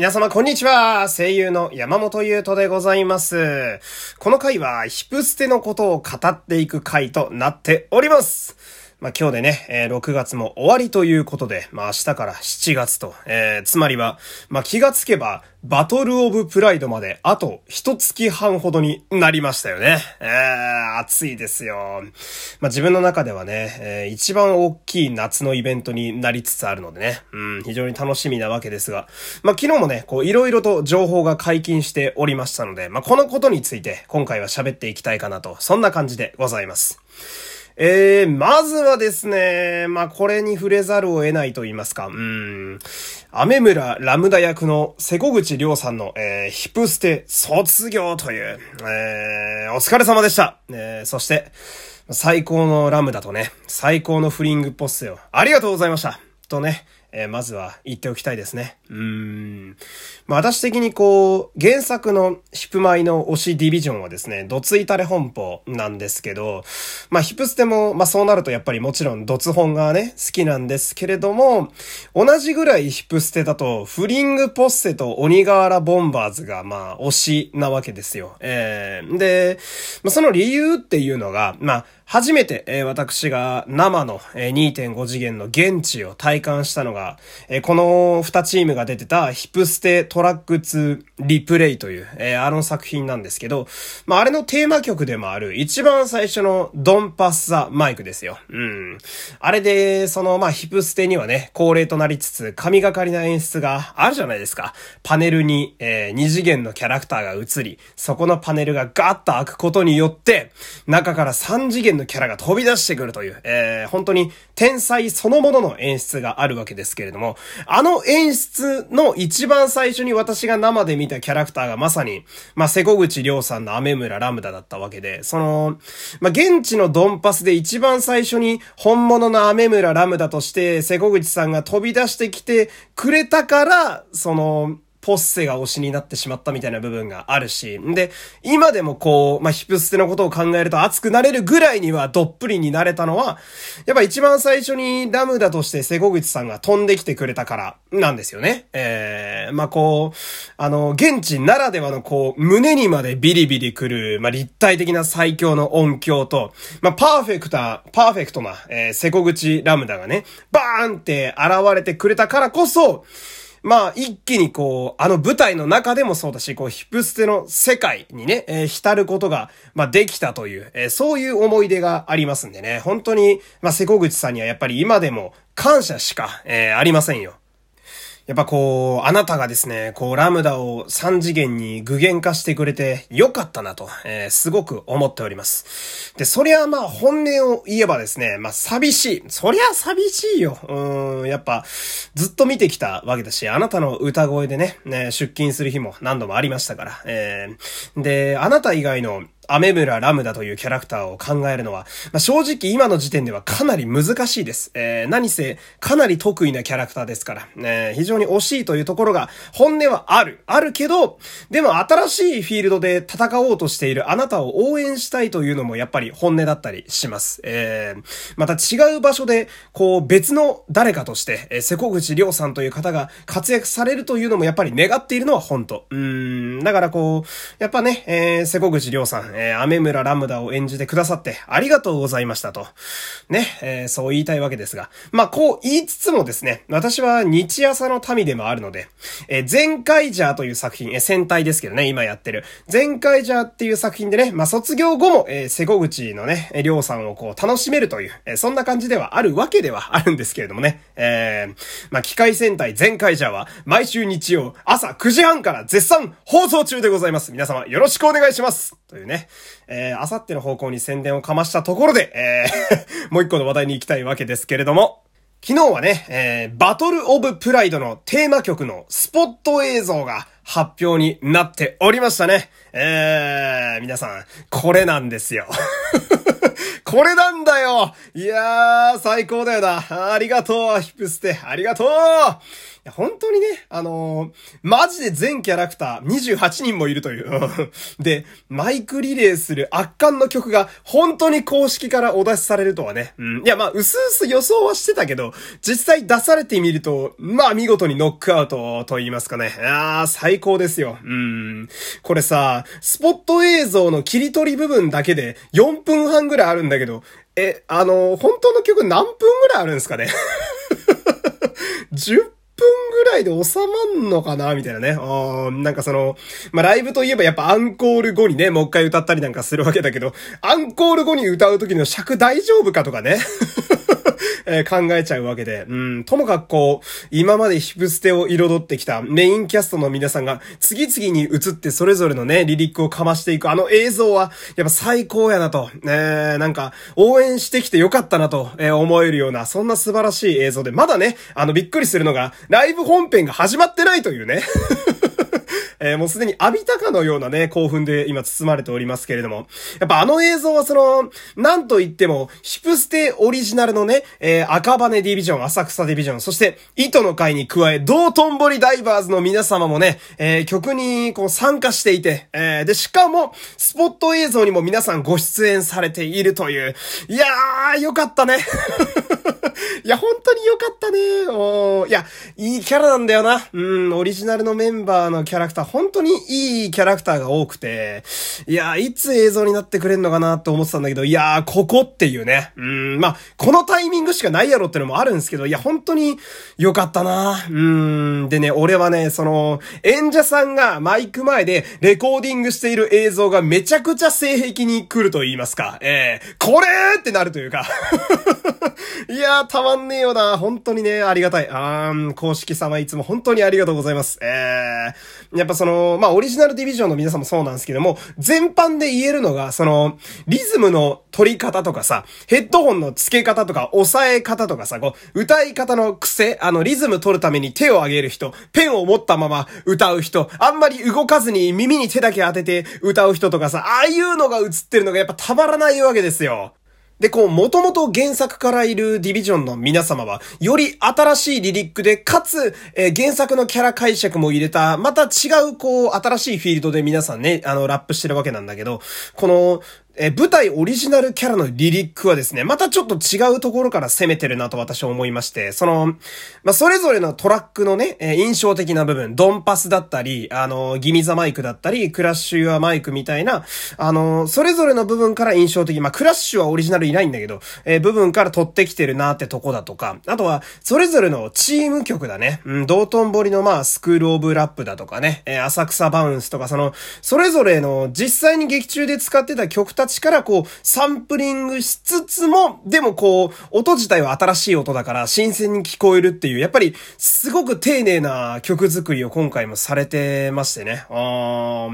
皆様こんにちは。声優の山本優斗でございます。この回はヒプステのことを語っていく回となっております。まあ、今日でね、えー、6月も終わりということで、まあ、明日から7月と、えー、つまりは、まあ、気がつけば、バトルオブプライドまであと一月半ほどになりましたよね。えー、暑いですよ。まあ、自分の中ではね、えー、一番大きい夏のイベントになりつつあるのでね、うん、非常に楽しみなわけですが、まあ、昨日もね、こう、いろいろと情報が解禁しておりましたので、まあ、このことについて今回は喋っていきたいかなと、そんな感じでございます。えー、まずはですね、まあ、これに触れざるを得ないと言いますか、うん、アメ村ラムダ役の瀬古口亮さんの、えー、ヒプステ卒業という、えー、お疲れ様でした。えー、そして、最高のラムダとね、最高のフリングポッセをありがとうございました。とね、えー、まずは言っておきたいですね。うーん。まあ、私的にこう、原作のヒップマイの推しディビジョンはですね、ドツイタレ本舗なんですけど、まあ、ヒップステも、まあ、そうなるとやっぱりもちろんドツ本がね、好きなんですけれども、同じぐらいヒップステだと、フリングポッセと鬼瓦ボンバーズが、まあ、推しなわけですよ。えー、で、まあ、その理由っていうのが、まあ、初めて、えー、私が生の、えー、2.5次元の現地を体感したのが、えー、この2チームが出てたヒプステトラック2リプレイという、えー、あの作品なんですけど、まあ、あれのテーマ曲でもある一番最初のドンパッサマイクですよ。うん。あれで、その、まあ、ヒプステにはね、恒例となりつつ、神がかりな演出があるじゃないですか。パネルに、えー、2次元のキャラクターが映り、そこのパネルがガッと開くことによって、中から3次元のキャラが飛び出してくるという、えー、本当に天才そのものの演出があるわけですけれども、あの演出の一番最初に私が生で見たキャラクターがまさに、まあ、瀬古口亮さんの雨村ラムダだったわけで、その、まあ、現地のドンパスで一番最初に本物の雨村ラムダとして瀬古口さんが飛び出してきてくれたから、その、ポッセが推しになってしまったみたいな部分があるし、で、今でもこう、まあ、ヒプステのことを考えると熱くなれるぐらいにはどっぷりになれたのは、やっぱ一番最初にラムダとして瀬古口さんが飛んできてくれたからなんですよね。えー、まあ、こう、あの、現地ならではのこう、胸にまでビリビリくる、まあ、立体的な最強の音響と、まあ、パーフェクター、パーフェクトな、えー、瀬古口ラムダがね、バーンって現れてくれたからこそ、まあ、一気にこう、あの舞台の中でもそうだし、こう、ヒプステの世界にね、えー、浸ることが、まあ、できたという、えー、そういう思い出がありますんでね、本当に、まあ、瀬古口さんにはやっぱり今でも感謝しか、えー、ありませんよ。やっぱこう、あなたがですね、こう、ラムダを3次元に具現化してくれてよかったなと、えー、すごく思っております。で、そりゃまあ本音を言えばですね、まあ寂しい。そりゃ寂しいよ。うん、やっぱ、ずっと見てきたわけだし、あなたの歌声でね、ね出勤する日も何度もありましたから。えー、で、あなた以外のアメムラ・ラムダというキャラクターを考えるのは、まあ、正直今の時点ではかなり難しいです。えー、何せ、かなり得意なキャラクターですから、えー、非常に惜しいというところが、本音はある。あるけど、でも新しいフィールドで戦おうとしているあなたを応援したいというのもやっぱり本音だったりします。えー、また違う場所で、こう別の誰かとして、えー、瀬古口亮さんという方が活躍されるというのもやっぱり願っているのは本当。うん、だからこう、やっぱね、えー、瀬古口亮さん、えー、アメ村ラムダを演じてくださってありがとうございましたと。ね、えー、そう言いたいわけですが。まあ、こう言いつつもですね、私は日朝の民でもあるので、えー、前回ジャーという作品、えー、戦隊ですけどね、今やってる。前回ジャーっていう作品でね、まあ、卒業後も、えー、瀬古口のね、りょうさんをこう楽しめるという、えー、そんな感じではあるわけでは あるんですけれどもね。えー、まあ、機械戦隊前回ジャーは、毎週日曜朝9時半から絶賛放送中でございます。皆様よろしくお願いします。というね。えー、あさっての方向に宣伝をかましたところで、えー もう一個の話題に行きたいわけですけれども、昨日はね、えー、バトルオブプライドのテーマ曲のスポット映像が発表になっておりましたね。えー、皆さん、これなんですよ。これなんだよいやー、最高だよな。ありがとう、ヒップステ。ありがとう本当にね、あのー、マジで全キャラクター28人もいるという。で、マイクリレーする圧巻の曲が本当に公式からお出しされるとはね。うん。いや、まあ、うすうす予想はしてたけど、実際出されてみると、まあ、見事にノックアウトと言いますかね。ああ、最高ですよ。うん。これさ、スポット映像の切り取り部分だけで4分半ぐらいあるんだけど、え、あのー、本当の曲何分ぐらいあるんですかね ?10 いで収まんのかな？みたいなね。あなんかその、まあ、ライブといえばやっぱアンコール後にね、もう一回歌ったりなんかするわけだけど、アンコール後に歌う時の尺大丈夫かとかね。えー、考えちゃうわけで、うん、ともかくこう、今までヒプステを彩ってきたメインキャストの皆さんが次々に映ってそれぞれのね、リリックをかましていくあの映像は、やっぱ最高やなと、えー、なんか、応援してきてよかったなと、えー、思えるような、そんな素晴らしい映像で、まだね、あの、びっくりするのが、ライブ本編が始まってないというね。えー、もうすでに浴びたかのようなね、興奮で今包まれておりますけれども。やっぱあの映像はその、なんと言っても、ヒプステオリジナルのね、えー、赤羽ディビジョン、浅草ディビジョン、そして、糸の会に加え、道頓堀ダイバーズの皆様もね、えー、曲にこう参加していて、えー、で、しかも、スポット映像にも皆さんご出演されているという、いやー、よかったね。いや、本当によかったね。おいや、いいキャラなんだよな。うん、オリジナルのメンバーのキャラクター、本当にいいキャラクターが多くて、いや、いつ映像になってくれんのかなって思ってたんだけど、いやここっていうね。うん、まあ、このタイミングしかないやろってのもあるんですけど、いや、本当によかったな。うん、でね、俺はね、その、演者さんがマイク前でレコーディングしている映像がめちゃくちゃ性癖に来ると言いますか。えー、これってなるというか いやー、たまんねえよな。本当にね、ありがたい。あーん、公式様いつも本当にありがとうございます。えー、やっぱその、まあ、オリジナルディビジョンの皆さんもそうなんですけども、全般で言えるのが、その、リズムの取り方とかさ、ヘッドホンの付け方とか、押さえ方とかさ、こう、歌い方の癖、あの、リズム取るために手を上げる人、ペンを持ったまま歌う人、あんまり動かずに耳に手だけ当てて歌う人とかさ、ああいうのが映ってるのがやっぱたまらないわけですよ。で、こう、元々原作からいるディビジョンの皆様は、より新しいリリックで、かつ、えー、原作のキャラ解釈も入れた、また違う、こう、新しいフィールドで皆さんね、あの、ラップしてるわけなんだけど、この、え舞台オリジナルキャラのリリックはですね、またちょっと違うところから攻めてるなと私は思いまして、その、まあ、それぞれのトラックのね、え印象的な部分、ドンパスだったり、あの、ギミザマイクだったり、クラッシュユアマイクみたいな、あの、それぞれの部分から印象的、まあ、クラッシュはオリジナルいないんだけど、えー、部分から取ってきてるなってとこだとか、あとは、それぞれのチーム曲だね、うん、道頓堀のまあ、スクールオブラップだとかね、えー、浅草バウンスとか、その、それぞれの実際に劇中で使ってた曲たちからこう、サンプリングしつつも、でもこう、音自体は新しい音だから新鮮に聞こえるっていう、やっぱりすごく丁寧な曲作りを今回もされてましてね。あ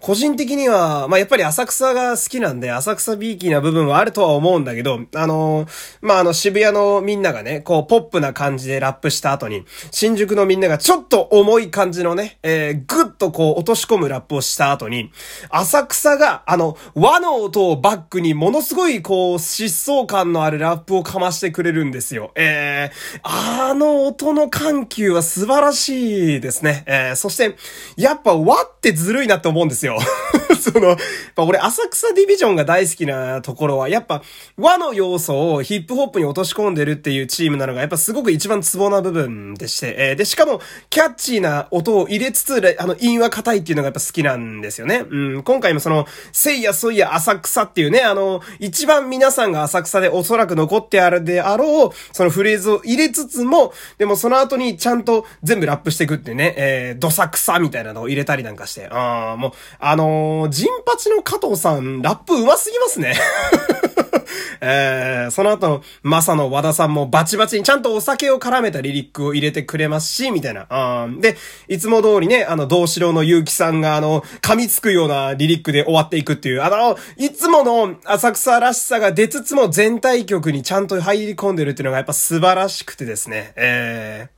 個人的には、まあ、やっぱり浅草が好きなんで、浅草ビーキーな部分はあるとは思うんだけど、あのー、まあ、あの渋谷のみんながね、こう、ポップな感じでラップした後に、新宿のみんながちょっと重い感じのね、えー、ぐっとこう、落とし込むラップをした後に、浅草が、あの、和の音をバックにものすごいこう、疾走感のあるラップをかましてくれるんですよ。えー、あの音の緩急は素晴らしいですね。えー、そして、やっぱ和ってずるいなって思うんですよ。その、やっぱ俺浅草ディビジョンが大好きなところは、やっぱ和の要素をヒップホップに落とし込んでるっていうチームなのが、やっぱすごく一番ツボな部分でして、えー、で、しかも、キャッチーな音を入れつつ、あの、韻は硬いっていうのがやっぱ好きなんですよね。うん、今回もその、せいやそいや浅草っていうね、あの、一番皆さんが浅草でおそらく残ってあるであろう、そのフレーズを入れつつも、でもその後にちゃんと全部ラップしていくっていうね、えー、どさくさみたいなのを入れたりなんかして、あー、もう、あのー、ジンパチの加藤さん、ラップ上手すぎますね。えー、その後の、マサの和田さんもバチバチにちゃんとお酒を絡めたリリックを入れてくれますし、みたいな。うん。で、いつも通りね、あの、城の結城さんがあの、噛みつくようなリリックで終わっていくっていう、あの、いつもの浅草らしさが出つつも全体曲にちゃんと入り込んでるっていうのがやっぱ素晴らしくてですね。えー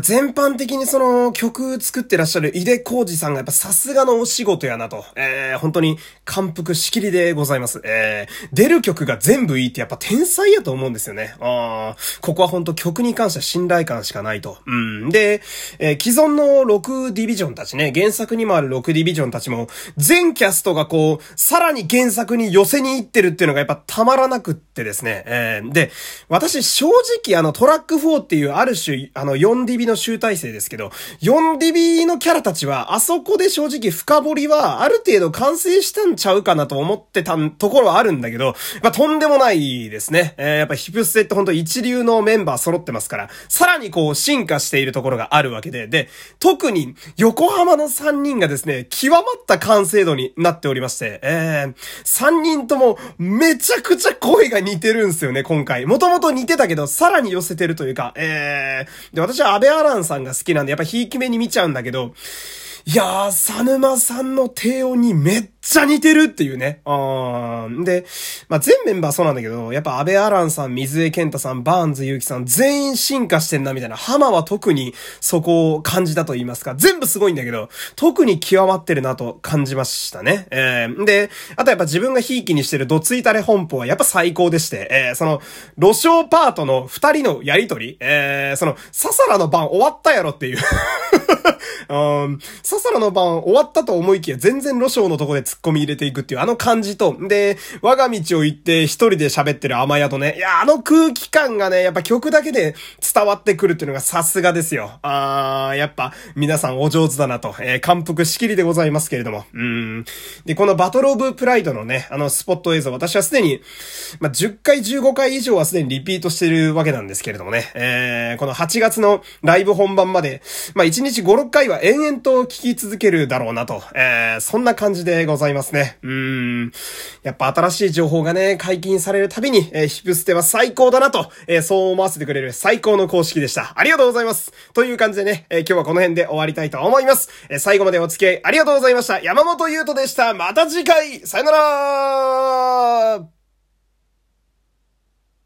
全般的にその曲作ってらっしゃる井出浩二さんがやっぱさすがのお仕事やなと、えー、本当に感服しきりでございます。えー、出る曲が全部いいってやっぱ天才やと思うんですよね。あここは本当曲に関しては信頼感しかないと。うん。で、えー、既存の6ディビジョンたちね、原作にもある6ディビジョンたちも、全キャストがこう、さらに原作に寄せに行ってるっていうのがやっぱたまらなくってですね。えー、で、私正直あのトラック4っていうある種、あの4ディビジョンの集大成ですけど、4ディビのキャラたちは、あそこで正直深掘りはある程度完成したんちゃうかなと思ってたところはあるんだけど、まあ、とんでもないですね。えー、やっぱヒプステって本当一流のメンバー揃ってますから、さらにこう進化しているところがあるわけで、で、特に横浜の3人がですね、極まった完成度になっておりまして、えー、3人ともめちゃくちゃ声が似てるんですよね、今回。もともと似てたけど、さらに寄せてるというか、えー、で、私は安倍アランさんが好きなんで、やっぱひいき目に見ちゃうんだけど、いやー、佐沼さんの低音にめっちゃ似てるっていうね。あーで、まあ、全メンバーそうなんだけど、やっぱ安倍アランさん、水江健太さん、バーンズゆうきさん、全員進化してんなみたいな。浜は特にそこを感じたと言いますか。全部すごいんだけど、特に極まってるなと感じましたね。えー、で、あとやっぱ自分がひいきにしてるドツイタレ本舗はやっぱ最高でして、えー、その、路上パートの二人のやりとり、えー、その、ササラの番終わったやろっていう うん、ササラの番終わったと思いきや全然ロショーのとこで突っ込み入れていくっていうあの感じと、で、我が道を行って一人で喋ってる甘宿ね。いや、あの空気感がね、やっぱ曲だけで伝わってくるっていうのがさすがですよ。あー、やっぱ皆さんお上手だなと、えー、感服しきりでございますけれども。うん。で、このバトルオブプライドのね、あのスポット映像、私はすでに、まあ、10回15回以上はすでにリピートしてるわけなんですけれどもね。えー、この8月のライブ本番まで、まあ、1日、5、6回は延々と聞き続けるだろうなと、えー、そんな感じでございますね。うん。やっぱ新しい情報がね、解禁されるたびに、えー、ヒプステは最高だなと、えー、そう思わせてくれる最高の公式でした。ありがとうございます。という感じでね、えー、今日はこの辺で終わりたいと思います。えー、最後までお付き合いありがとうございました。山本優斗でした。また次回さよなら